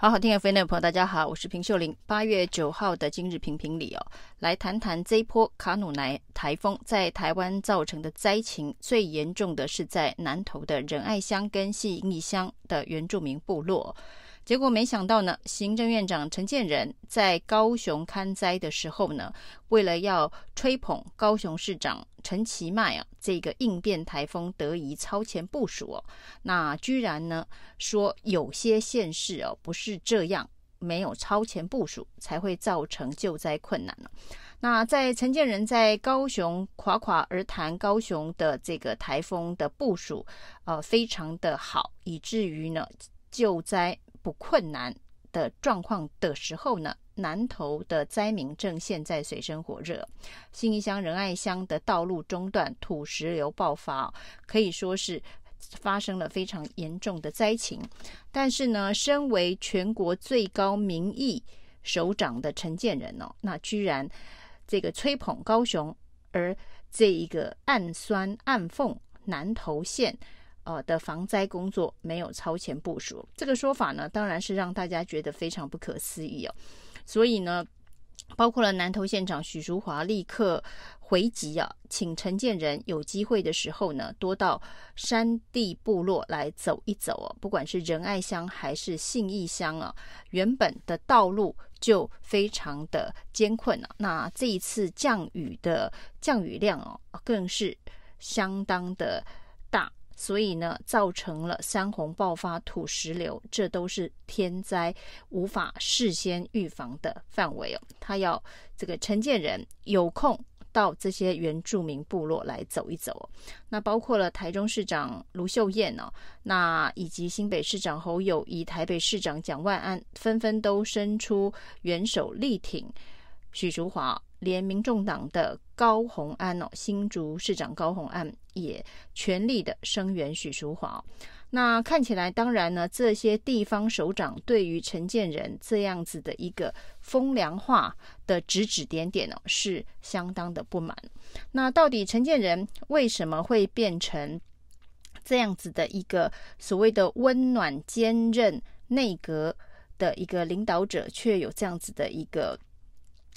好好听 FM 的朋友，大家好，我是平秀玲。八月九号的今日评评理哦，来谈谈这一波卡努莱台风在台湾造成的灾情。最严重的是在南投的仁爱乡跟信义乡的原住民部落。结果没想到呢，行政院长陈建仁在高雄看灾的时候呢，为了要吹捧高雄市长陈其迈啊，这个应变台风得宜超前部署哦，那居然呢说有些县市哦不是这样，没有超前部署才会造成救灾困难呢。那在陈建仁在高雄夸夸而谈高雄的这个台风的部署，呃，非常的好，以至于呢救灾。不困难的状况的时候呢，南投的灾民正现在水深火热，新义乡、仁爱乡的道路中断，土石流爆发，可以说是发生了非常严重的灾情。但是呢，身为全国最高民意首长的陈建仁哦，那居然这个吹捧高雄，而这一个暗酸暗讽南投县。呃的防灾工作没有超前部署，这个说法呢，当然是让大家觉得非常不可思议哦。所以呢，包括了南投县长许淑华立刻回击啊，请陈建仁有机会的时候呢，多到山地部落来走一走哦。不管是仁爱乡还是信义乡啊，原本的道路就非常的艰困啊。那这一次降雨的降雨量哦，更是相当的。所以呢，造成了山洪爆发、土石流，这都是天灾无法事先预防的范围哦。他要这个承建人有空到这些原住民部落来走一走哦。那包括了台中市长卢秀燕哦，那以及新北市长侯友宜、台北市长蒋万安，纷纷都伸出援手力挺许淑华。连民众党的高虹安哦，新竹市长高虹安也全力的声援许淑华。那看起来，当然呢，这些地方首长对于陈建仁这样子的一个风凉话的指指点点哦，是相当的不满。那到底陈建仁为什么会变成这样子的一个所谓的温暖坚韧内阁的一个领导者，却有这样子的一个？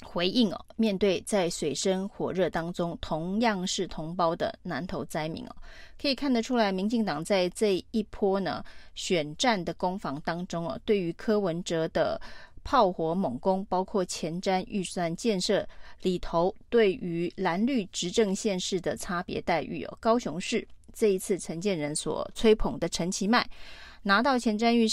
回应哦，面对在水深火热当中同样是同胞的南投灾民哦，可以看得出来，民进党在这一波呢选战的攻防当中哦，对于柯文哲的炮火猛攻，包括前瞻预算建设里头，对于蓝绿执政县市的差别待遇哦，高雄市这一次陈建仁所吹捧的陈其迈拿到前瞻预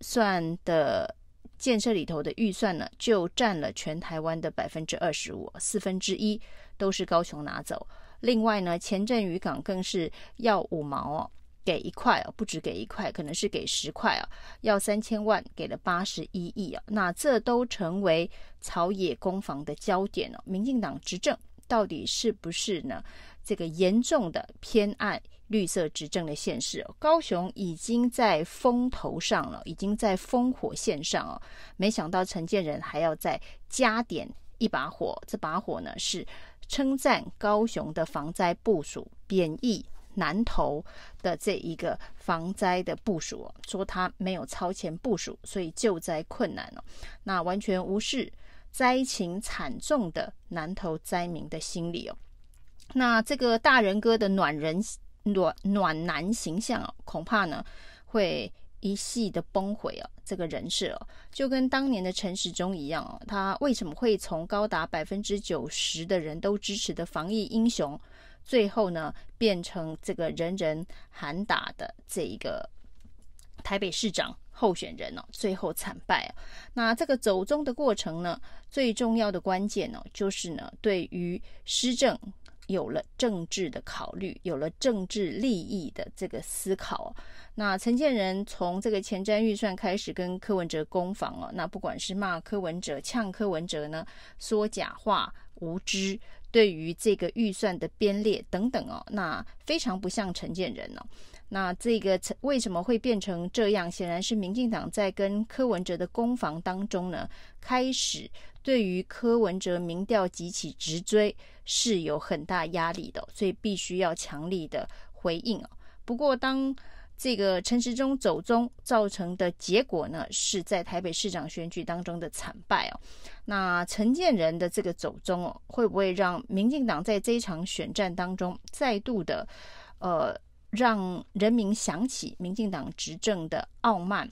算的。建设里头的预算呢，就占了全台湾的百分之二十五，四分之一都是高雄拿走。另外呢，前镇渔港更是要五毛哦，给一块哦，不止给一块，可能是给十块哦，要三千万，给了八十一亿啊。那这都成为朝野攻防的焦点哦。民进党执政到底是不是呢？这个严重的偏爱。绿色执政的县市，高雄已经在风头上了，已经在烽火线上哦。没想到陈建仁还要再加点一把火，这把火呢是称赞高雄的防灾部署，贬义南投的这一个防灾的部署，说他没有超前部署，所以救灾困难哦。那完全无视灾情惨重的南投灾民的心理哦。那这个大仁哥的暖人。暖暖男形象哦，恐怕呢会一系的崩毁哦。这个人设哦，就跟当年的陈时中一样哦，他为什么会从高达百分之九十的人都支持的防疫英雄，最后呢变成这个人人喊打的这一个台北市长候选人哦，最后惨败啊。那这个走中的过程呢，最重要的关键呢，就是呢对于施政。有了政治的考虑，有了政治利益的这个思考。那陈建仁从这个前瞻预算开始跟柯文哲攻防哦，那不管是骂柯文哲、呛柯文哲呢，说假话、无知，对于这个预算的编列等等哦，那非常不像陈建仁哦。那这个为什么会变成这样？显然是民进党在跟柯文哲的攻防当中呢，开始对于柯文哲民调急起直追是有很大压力的，所以必须要强力的回应。不过当这个陈时中走中造成的结果呢，是在台北市长选举当中的惨败哦。那陈建仁的这个走中哦，会不会让民进党在这一场选战当中再度的呃，让人民想起民进党执政的傲慢，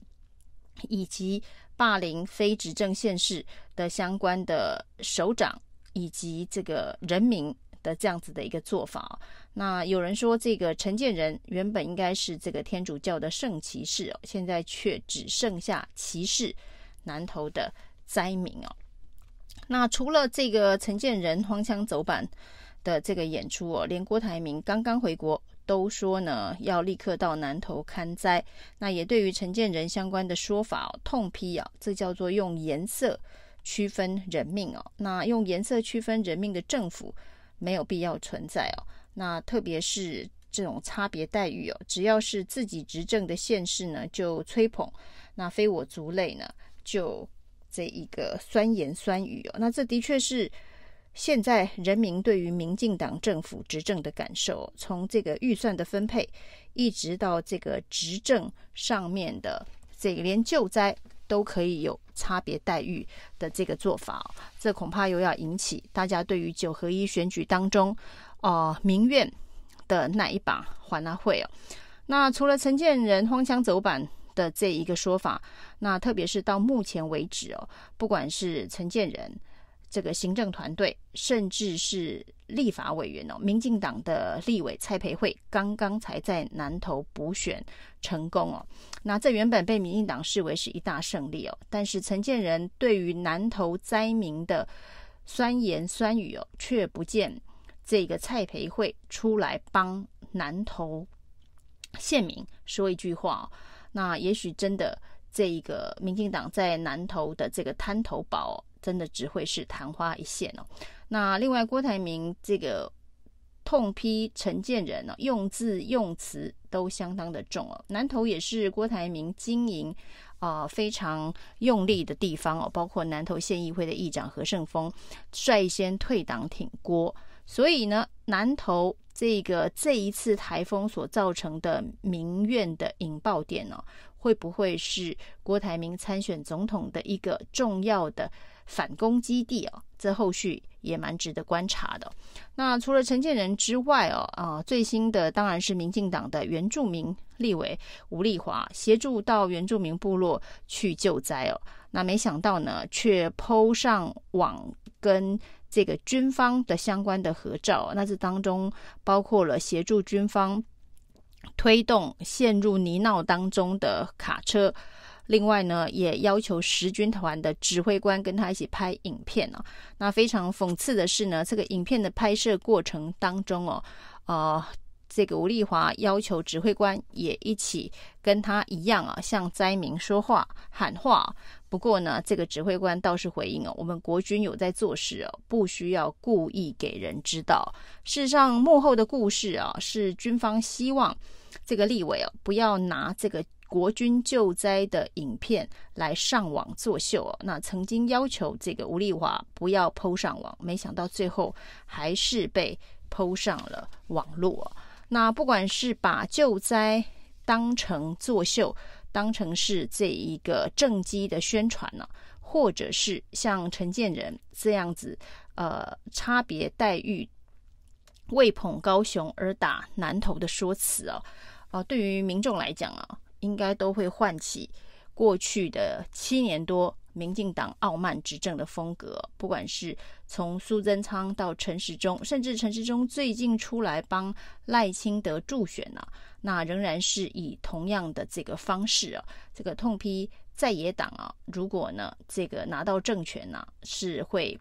以及霸凌非执政县市的相关的首长以及这个人民的这样子的一个做法？那有人说，这个陈建仁原本应该是这个天主教的圣骑士哦，现在却只剩下骑士南投的灾民哦。那除了这个陈建仁荒腔走板的这个演出哦，连郭台铭刚刚回国。都说呢，要立刻到南投勘灾。那也对于陈建仁相关的说法哦，痛批啊，这叫做用颜色区分人命哦。那用颜色区分人命的政府没有必要存在哦。那特别是这种差别待遇哦，只要是自己执政的县市呢，就吹捧；那非我族类呢，就这一个酸言酸语哦。那这的确是。现在人民对于民进党政府执政的感受，从这个预算的分配，一直到这个执政上面的这个连救灾都可以有差别待遇的这个做法，这恐怕又要引起大家对于九合一选举当中哦、民怨的那一把还了会哦。那除了陈建仁荒腔走板的这一个说法，那特别是到目前为止哦，不管是陈建仁。这个行政团队，甚至是立法委员哦，民进党的立委蔡培慧刚刚才在南投补选成功哦。那这原本被民进党视为是一大胜利哦，但是陈建仁对于南投灾民的酸言酸语哦，却不见这个蔡培慧出来帮南投县民说一句话哦。那也许真的这一个民进党在南投的这个滩头堡。真的只会是昙花一现哦。那另外，郭台铭这个痛批陈建仁呢，用字用词都相当的重哦。南投也是郭台铭经营啊非常用力的地方哦，包括南投县议会的议长何胜峰率先退党挺郭，所以呢，南投这个这一次台风所造成的民怨的引爆点呢，会不会是郭台铭参选总统的一个重要的？反攻基地哦，这后续也蛮值得观察的。那除了陈建仁之外哦，啊，最新的当然是民进党的原住民立委吴丽华协助到原住民部落去救灾哦。那没想到呢，却 PO 上网跟这个军方的相关的合照。那这当中包括了协助军方推动陷入泥淖当中的卡车。另外呢，也要求十军团的指挥官跟他一起拍影片哦。那非常讽刺的是呢，这个影片的拍摄过程当中哦，呃，这个吴丽华要求指挥官也一起跟他一样啊，向灾民说话喊话。不过呢，这个指挥官倒是回应哦，我们国军有在做事哦，不需要故意给人知道。事实上，幕后的故事啊，是军方希望这个立委哦，不要拿这个。国军救灾的影片来上网作秀哦，那曾经要求这个吴丽华不要剖上网，没想到最后还是被剖上了网络。那不管是把救灾当成作秀，当成是这一个政绩的宣传呢，或者是像陈建仁这样子，呃，差别待遇，为捧高雄而打南投的说辞哦，啊，对于民众来讲啊。应该都会唤起过去的七年多民进党傲慢执政的风格，不管是从苏贞昌到陈时中，甚至陈时中最近出来帮赖清德助选啊，那仍然是以同样的这个方式啊，这个痛批在野党啊，如果呢这个拿到政权呢、啊，是会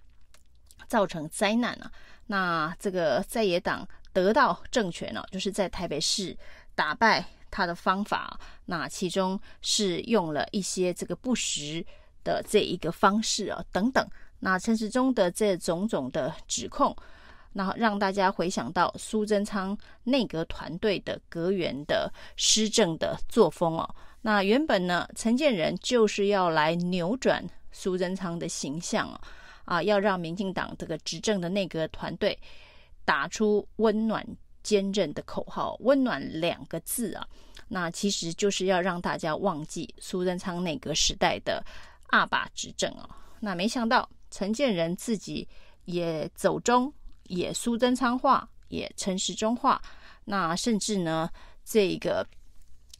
造成灾难啊，那这个在野党得到政权呢、啊，就是在台北市打败。他的方法，那其中是用了一些这个不实的这一个方式啊，等等。那陈时中的这种种的指控，那让大家回想到苏贞昌内阁团队的阁员的施政的作风哦。那原本呢，陈建仁就是要来扭转苏贞昌的形象哦，啊，要让民进党这个执政的内阁团队打出温暖。坚韧的口号，温暖两个字啊，那其实就是要让大家忘记苏贞昌内阁时代的恶霸执政哦。那没想到陈建仁自己也走中，也苏贞昌化，也陈时中化。那甚至呢，这个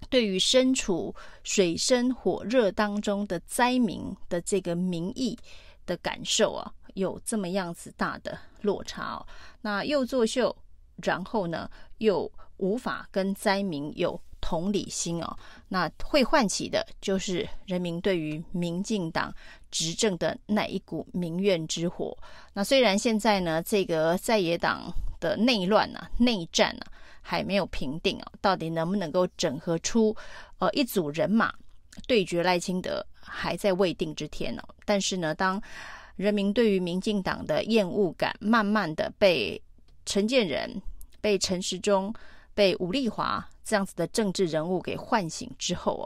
对于身处水深火热当中的灾民的这个民意的感受啊，有这么样子大的落差哦。那又作秀，然后呢，又无法跟灾民有同理心哦。那会唤起的就是人民对于民进党执政的那一股民怨之火。那虽然现在呢，这个在野党的内乱啊、内战啊。还没有平定哦，到底能不能够整合出呃一组人马对决赖清德，还在未定之天哦。但是呢，当人民对于民进党的厌恶感慢慢的被陈建仁、被陈时中、被吴丽华这样子的政治人物给唤醒之后哦，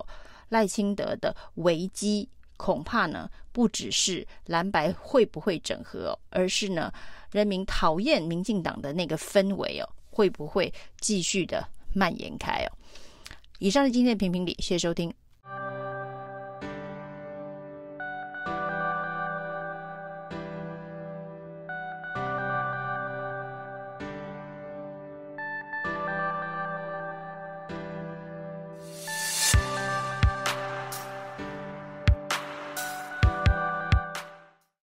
赖清德的危机恐怕呢不只是蓝白会不会整合哦，而是呢人民讨厌民进党的那个氛围哦。会不会继续的蔓延开哦？以上是今天的评评理，谢谢收听。